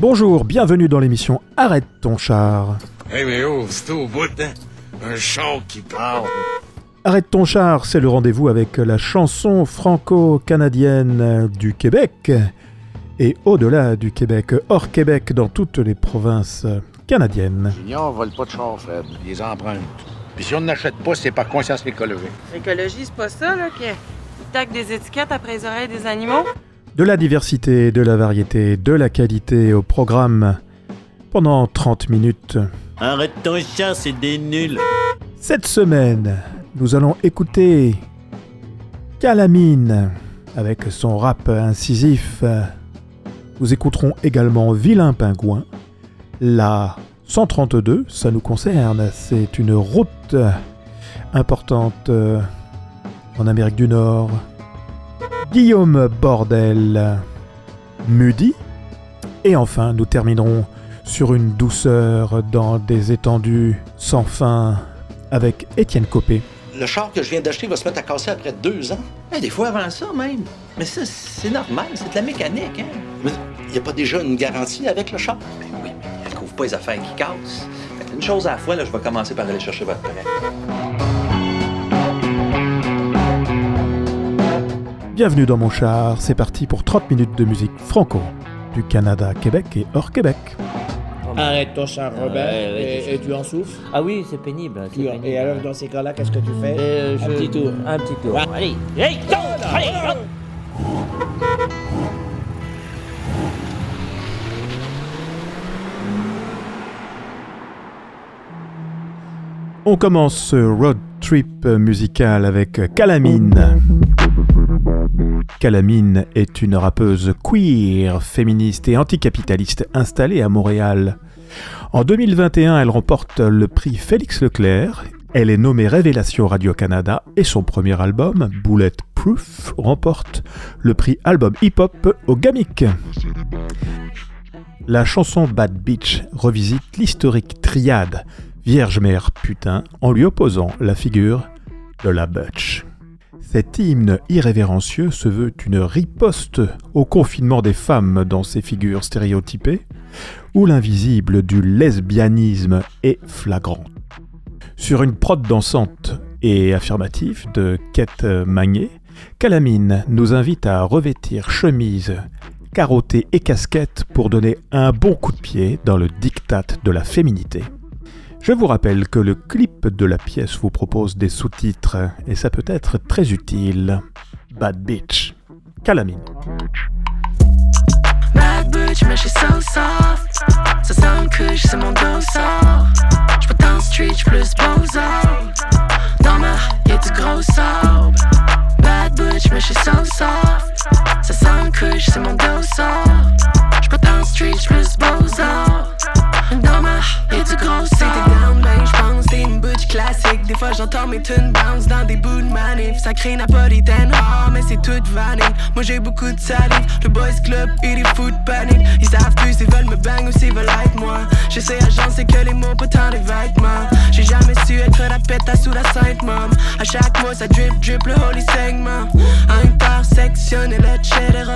Bonjour, bienvenue dans l'émission Arrête ton char. Hey, mais oh, c'est au bout, hein? Un char qui parle. Arrête ton char, c'est le rendez-vous avec la chanson franco-canadienne du Québec et au-delà du Québec, hors Québec, dans toutes les provinces canadiennes. Junior vole pas de char, Fred. Les emprunte. Puis si on n'achète pas, c'est par conscience écologique. L'écologie, c'est pas ça, là, qui tac des étiquettes après les oreilles des animaux? De la diversité, de la variété, de la qualité au programme pendant 30 minutes. Arrête ton chat, c'est des nuls. Cette semaine, nous allons écouter Calamine avec son rap incisif. Nous écouterons également Vilain Pingouin. La 132, ça nous concerne, c'est une route importante euh, en Amérique du Nord. Guillaume Bordel, Mudi. Et enfin, nous terminerons sur une douceur dans des étendues sans fin avec Étienne Copé. Le char que je viens d'acheter va se mettre à casser après deux ans. Hey, des fois avant ça même. Mais ça, c'est normal, c'est de la mécanique, hein? Mais il n'y a pas déjà une garantie avec le char? Ben oui, mais elle couvre pas les affaires qui cassent. Une chose à la fois, là, je vais commencer par aller chercher votre prêt. Bienvenue dans mon char, c'est parti pour 30 minutes de musique franco du Canada, Québec et hors Québec. Arrête ton char, Robert, Ouais, ouais, et, tu en souffles. Ah oui, c'est pénible. et alors, dans ces cas-là, qu'est-ce que tu fais? Euh, Un je- petit tour. Un petit tour. Ouais. Allez, hey, go, allez, hop. On commence ce road trip musical avec Calamine. Calamine est une rappeuse queer, féministe et anticapitaliste installée à Montréal. En 2021, elle remporte le prix Félix Leclerc. Elle est nommée Révélation Radio-Canada et son premier album, Bulletproof, remporte le prix album hip-hop au GAMIC. La chanson Bad Bitch revisite l'historique triade Vierge Mère Putain en lui opposant la figure de la Butch. Cet hymne irrévérencieux se veut une riposte au confinement des femmes dans ces figures stéréotypées, où l'invisible du lesbianisme est flagrant. Sur une prod dansante et affirmative de Kate Magné, Calamine nous invite à revêtir chemise, carottée et casquette pour donner un bon coup de pied dans le diktat de la féminité. Je vous rappelle que le clip de la pièce vous propose des sous-titres et ça peut être très utile. Bad Bitch. Calamine. Bad bitch, mais je suis so soft. Ça sent que c'est mon dos sort. J'peux dans street, j'plus bozard. Dans ma y'a du gros sable. Bad bitch, mais je suis so soft. Ça sent que c'est mon de manif. Ça crée napolitaine, oh, mais c'est toute vanille. Moi j'ai beaucoup de salive. Le boys club et les foot panic. Ils savent plus s'ils veulent me bang ou s'ils veulent être moi. J'essaie agencer que les mots, pas tant des vêtements. J'ai jamais su être la pète sous la sainte mom. À chaque mois ça drip drip le holy segment. Intersectionnel, etc.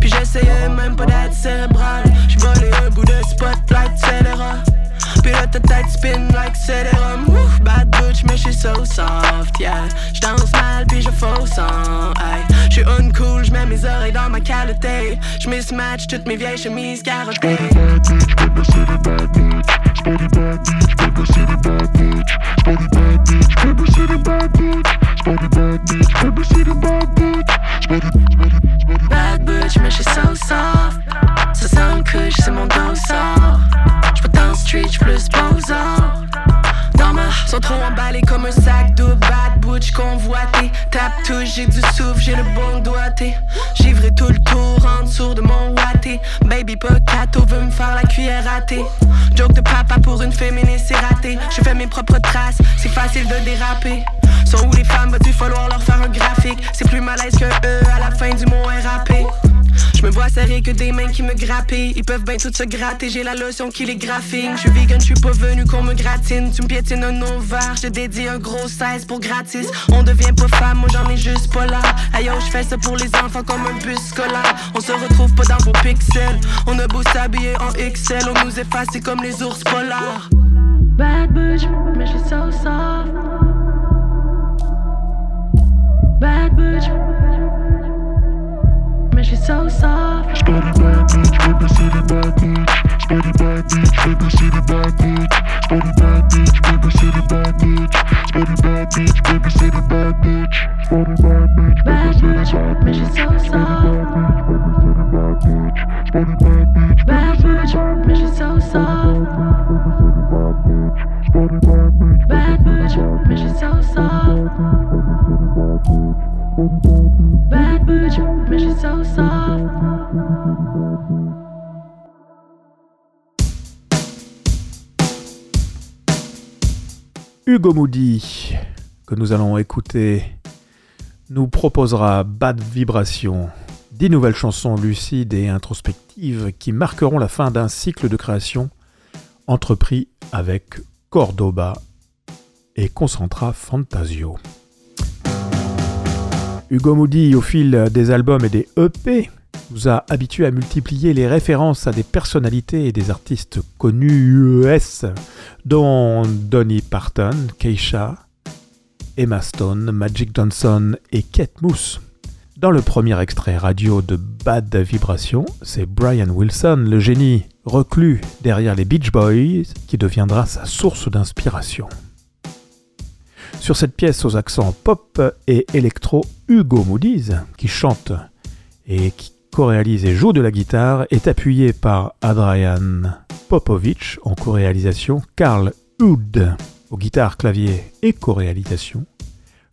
Puis j'essayais même pas d'être cérébral. Volé un bout de spotlight, etc. Là ta tête spin like Ouf, Bad bitch mais j'suis so soft, yeah. J'danse mal puis je fausse en hey. J'suis uncool, j'mets mes oreilles dans ma qualité. J'mismatch toutes mes vieilles chemises carottées. Bad bitch mais j'suis so soft. Ça sent que c'est mon dos dans street, j'plus bozard Dans ma sont trop emballés comme un sac de bad butch convoité. Tape touche, j'ai du souffle, j'ai le bon doigté. J'ivrai tout le tour en dessous de mon watté Baby Pocato veut me faire la cuillère thé. Joke de papa pour une féministe, c'est raté. Je fais mes propres traces, c'est facile de déraper. Sont où les femmes, va-tu falloir leur faire un graphique? C'est plus malaise que eux à la fin du mot RAP Je me vois serré que des mains qui me grappent. Ils peuvent bien tout se gratter, j'ai la lotion qui les graphine. Je suis vegan, je suis pas venu qu'on me gratine. Tu me piétines un ovaire, je dédie un gros 16 pour gratis. On devient pas femme, moi j'en ai juste pas là. Aïe, je fais ça pour les enfants comme un bus scolaire. On se retrouve pas dans vos pixels. On a beau s'habiller en XL, on nous efface comme les ours polars. Bad bitch, mais je suis so soft. Bad bitch, mais je suis so soft. Spotty bad bitch, baby city bad bitch. Spotty bad bitch, baby city bad bitch. Spotty bad bitch, baby city bad bitch. Spotty bad bitch, baby city bad bitch. Spotty bad bitch, baby city bad mais je bitch. suis so Spotty soft. bad bitch, baby city bad bitch. Spotty bad bitch, Bad baby city bitch, bad mais bitch. je suis so soft. Spotty bad bitch, Bad baby bitch, city bad mais je suis so soft. Hugo Moody, que nous allons écouter, nous proposera Bad Vibration, dix nouvelles chansons lucides et introspectives qui marqueront la fin d'un cycle de création entrepris avec Cordoba et Concentra Fantasio. Hugo Moody, au fil des albums et des EP, nous a habitués à multiplier les références à des personnalités et des artistes connus US, dont Donny Parton, Keisha, Emma Stone, Magic Johnson et Kate Moose. Dans le premier extrait radio de Bad Vibration, c'est Brian Wilson, le génie reclus derrière les Beach Boys, qui deviendra sa source d'inspiration. Sur cette pièce aux accents pop et électro, Hugo Moody's, qui chante et qui co-réalise et joue de la guitare, est appuyé par Adrian Popovich en co-réalisation, Carl Hood aux guitares, clavier et co-réalisation,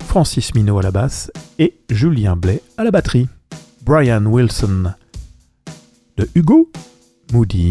Francis Minot à la basse et Julien Blais à la batterie. Brian Wilson de Hugo Moody.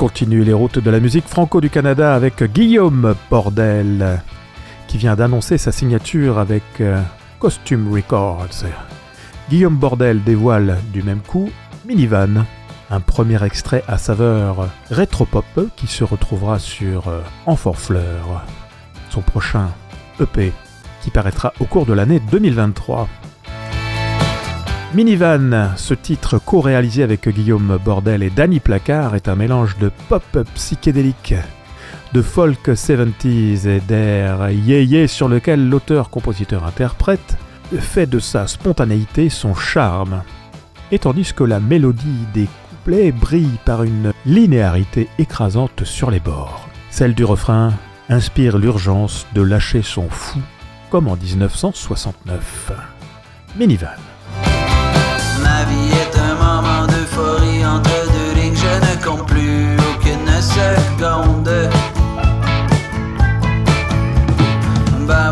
Continue les routes de la musique franco du Canada avec Guillaume Bordel, qui vient d'annoncer sa signature avec euh, Costume Records. Guillaume Bordel dévoile du même coup Minivan, un premier extrait à saveur rétropop qui se retrouvera sur euh, Enfant Fleur, son prochain EP qui paraîtra au cours de l'année 2023. Minivan, ce titre co-réalisé avec Guillaume Bordel et Danny Placard, est un mélange de pop psychédélique, de folk 70s et d'air yé-yé sur lequel l'auteur-compositeur-interprète fait de sa spontanéité son charme. Et tandis que la mélodie des couplets brille par une linéarité écrasante sur les bords. Celle du refrain inspire l'urgence de lâcher son fou, comme en 1969. Minivan. Ben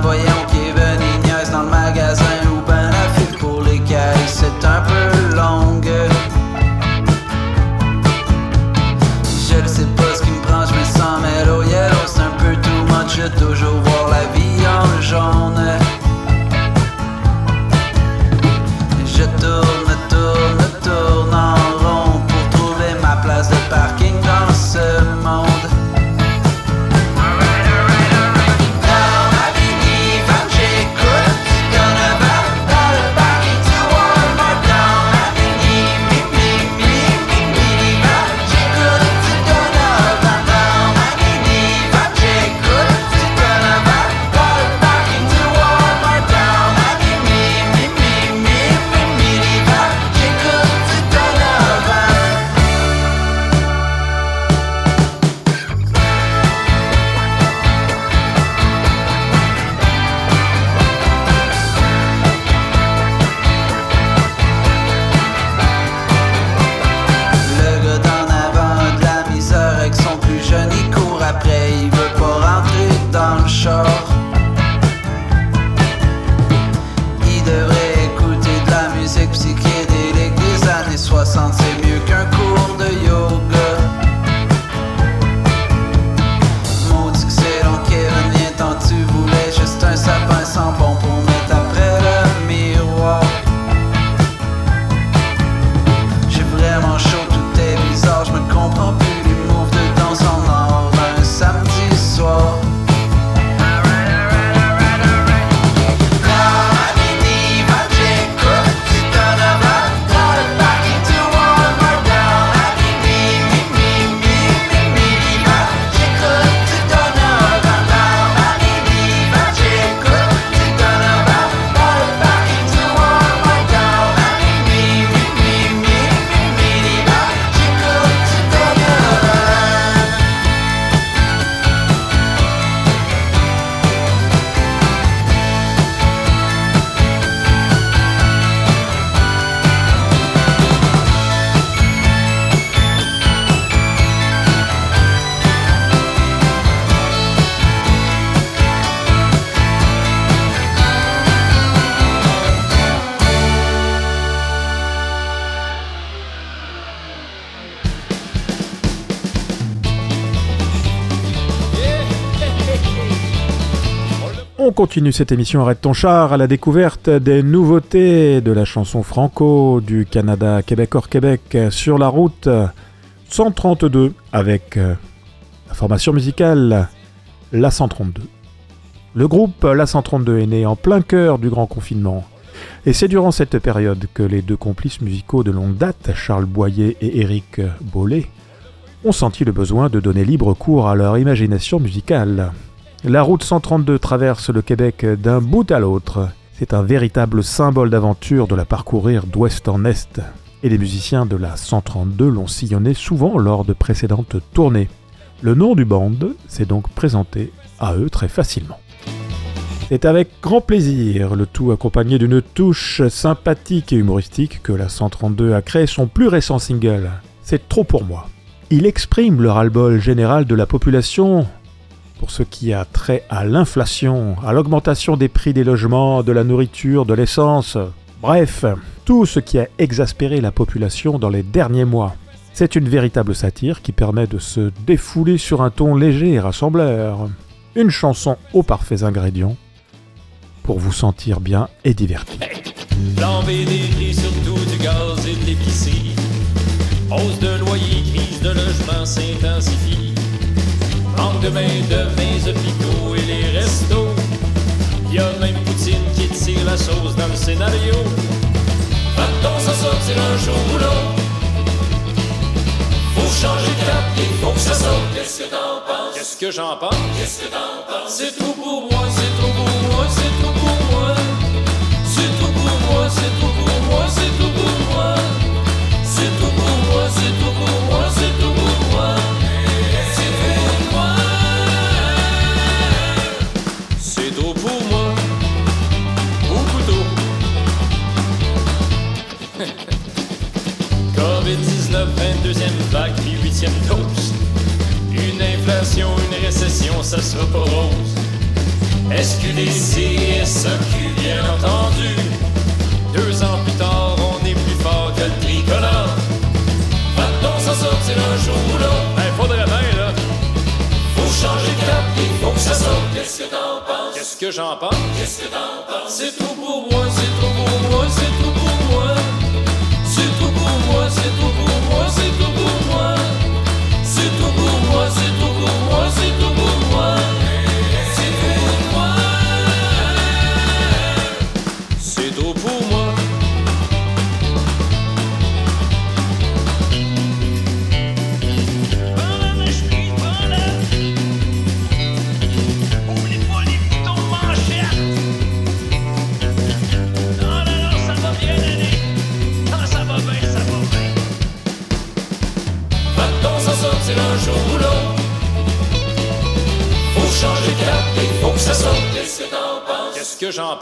voyons est venu niaise dans le magasin ou ben la file pour les caisses, c'est un peu longue. Je ne sais pas ce qui me prend, je me sens c'est un peu too much, je toujours voir la vie en jaune. On continue cette émission Arrête ton char à la découverte des nouveautés de la chanson franco du Canada Québec hors Québec sur la route 132 avec euh, la formation musicale La 132. Le groupe La 132 est né en plein cœur du grand confinement. Et c'est durant cette période que les deux complices musicaux de longue date, Charles Boyer et Éric Bollet, ont senti le besoin de donner libre cours à leur imagination musicale. La route 132 traverse le Québec d'un bout à l'autre. C'est un véritable symbole d'aventure de la parcourir d'ouest en est. Et les musiciens de la 132 l'ont sillonné souvent lors de précédentes tournées. Le nom du band s'est donc présenté à eux très facilement. C'est avec grand plaisir, le tout accompagné d'une touche sympathique et humoristique, que la 132 a créé son plus récent single. C'est trop pour moi. Il exprime le ras-le-bol général de la population pour ce qui a trait à l'inflation, à l'augmentation des prix des logements, de la nourriture, de l'essence, bref, tout ce qui a exaspéré la population dans les derniers mois. C'est une véritable satire qui permet de se défouler sur un ton léger et rassembleur. Une chanson aux parfaits ingrédients pour vous sentir bien et diverti. De main de les hôpitaux et les restos. Y a même Poutine qui tire la sauce dans le scénario. Va-t-on sortir un jour ou l'autre. Faut changer de cap, il faut que ça saute. Qu'est-ce que t'en penses? Qu'est-ce que j'en pense? Qu'est-ce que t'en penses? C'est tout pour moi, c'est tout pour moi, c'est tout pour moi. C'est tout pour moi, c'est tout 22e vague, puis 8e dose. Une inflation, une récession, ça sera pas rose. SQDC, SAQ, bien entendu? Deux ans plus tard, on est plus fort que le tricolore. Va-t-on s'en sortir un jour ou l'autre? Ben, faudrait bien, là. Faut changer de cap, il faut que ça saute. Qu'est-ce que t'en penses? Qu'est-ce que j'en pense? Qu'est-ce que t'en penses? C'est tout pour moi, c'est tout pour moi, c'est tout pour moi. C'est tout pour moi, c'est tout pour moi, j'en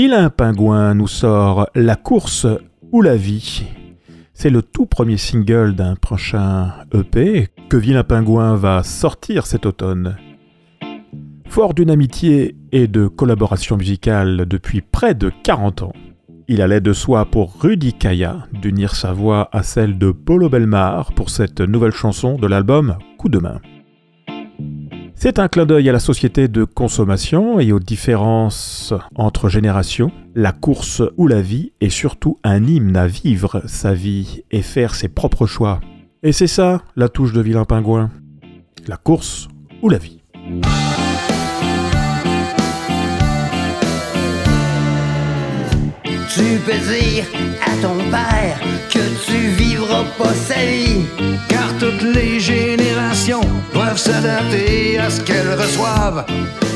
Vilain Pingouin nous sort La course ou la vie. C'est le tout premier single d'un prochain EP que Vilain Pingouin va sortir cet automne. Fort d'une amitié et de collaboration musicale depuis près de 40 ans, il allait de soi pour Rudy Kaya d'unir sa voix à celle de Polo Belmar pour cette nouvelle chanson de l'album Coup de main. C'est un clin d'œil à la société de consommation et aux différences entre générations, la course ou la vie et surtout un hymne à vivre sa vie et faire ses propres choix. Et c'est ça la touche de Vilain Pingouin. La course ou la vie. Tu peux dire à ton père que tu vivras pas sa vie? Car toutes les générations doivent s'adapter à ce qu'elles reçoivent.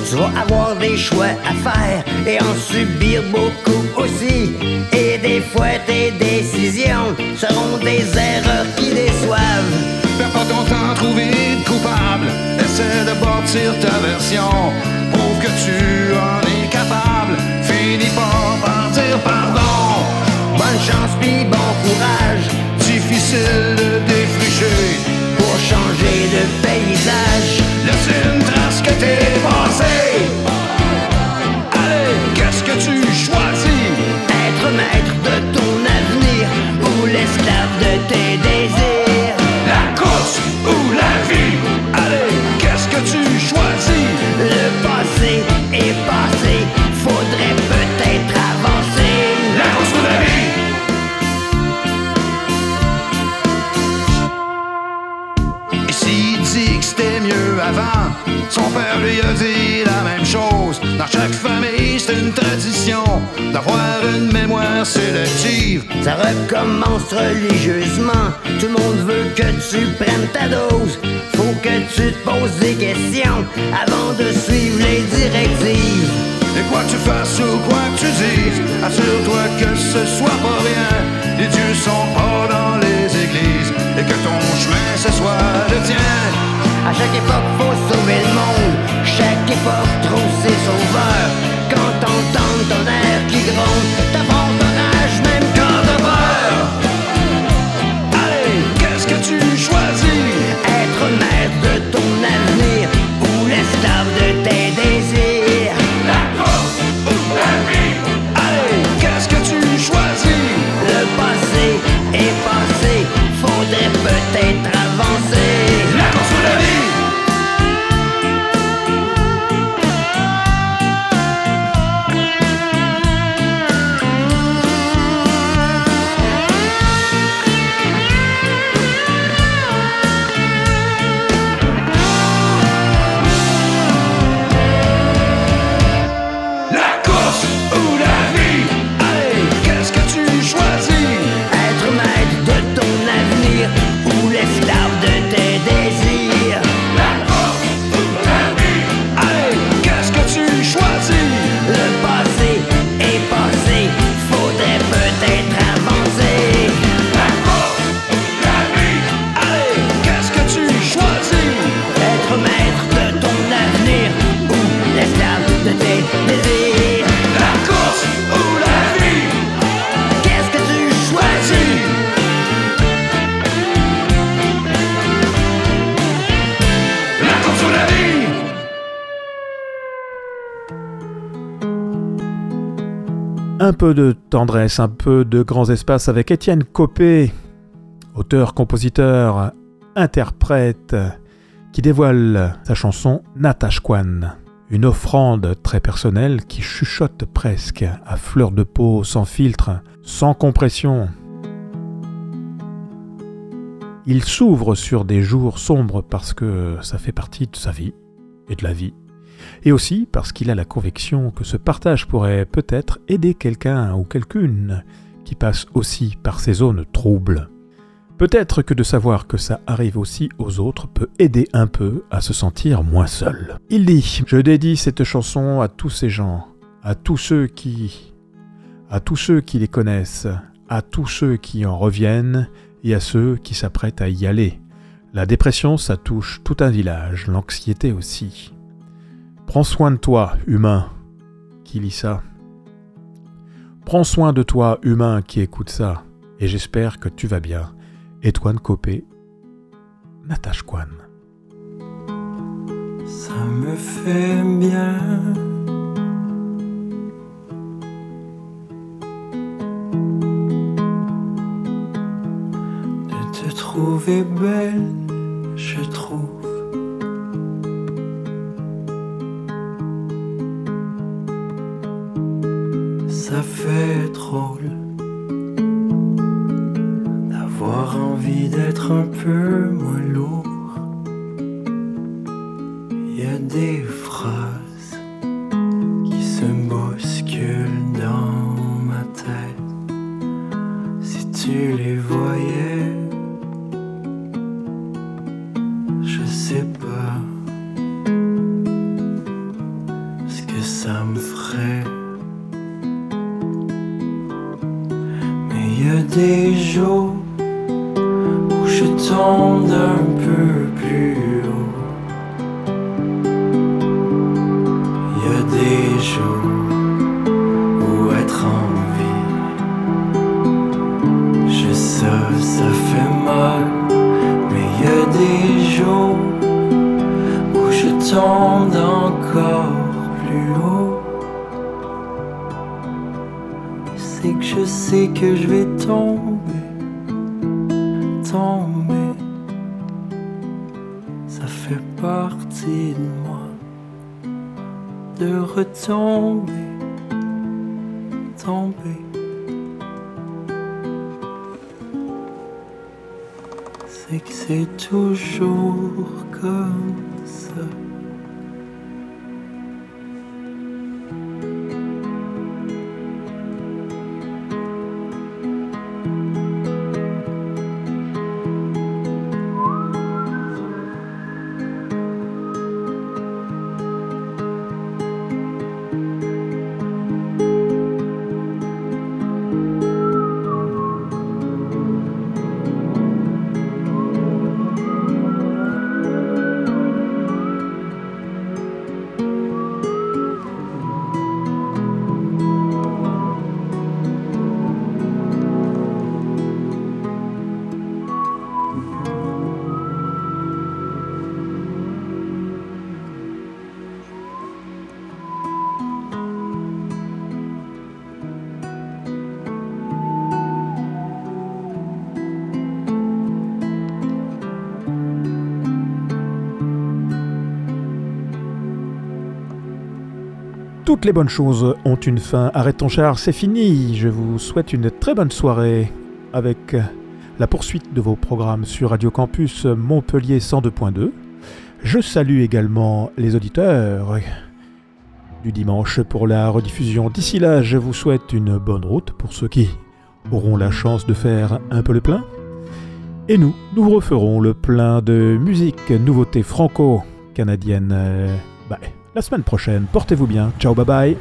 Tu vas avoir des choix à faire et en subir beaucoup aussi. Et des fois tes décisions seront des erreurs qui déçoivent. Perds pas ton temps à trouver de coupable. Essaie de bâtir ta version. Prouve que tu chance bon courage. Difficile de défricher. Pour changer de paysage. Religieusement. Tout le monde veut que tu prennes ta dose. Faut que tu te poses des questions avant de suivre les directives. Et quoi que tu fasses ou quoi que tu dises, assure-toi que ce soit pas rien. Les dieux sont pas dans les églises et que ton chemin ce soit le tien. À chaque époque, faut sauver le monde. Chaque époque trouve ses sauveurs. Un peu de tendresse, un peu de grands espaces avec Étienne Copé, auteur, compositeur, interprète, qui dévoile sa chanson Natashquan. Une offrande très personnelle qui chuchote presque, à fleur de peau, sans filtre, sans compression. Il s'ouvre sur des jours sombres parce que ça fait partie de sa vie et de la vie, et aussi parce qu'il a la conviction que ce partage pourrait peut-être aider quelqu'un ou quelqu'une qui passe aussi par ces zones troubles. Peut-être que de savoir que ça arrive aussi aux autres peut aider un peu à se sentir moins seul. Il dit Je dédie cette chanson à tous ces gens, à tous ceux qui. à tous ceux qui les connaissent, à tous ceux qui en reviennent et à ceux qui s'apprêtent à y aller. La dépression, ça touche tout un village, l'anxiété aussi. Prends soin de toi, humain, qui lit ça. Prends soin de toi, humain, qui écoute ça, et j'espère que tu vas bien. Étoine Copé, Natasha Kwan. Ça me fait bien. De te trouver belle, je trouve. Ça fait drôle d'avoir envie d'être un peu moins lourd. Je sais que je vais tomber, tomber. Ça fait partie de moi de retomber, Toutes les bonnes choses ont une fin. Arrête ton char, c'est fini. Je vous souhaite une très bonne soirée avec la poursuite de vos programmes sur Radio Campus Montpellier 102.2. Je salue également les auditeurs du dimanche pour la rediffusion. D'ici là, je vous souhaite une bonne route pour ceux qui auront la chance de faire un peu le plein. Et nous, nous referons le plein de musique, nouveautés franco-canadiennes. bah, la semaine prochaine. Portez-vous bien. Ciao, bye bye.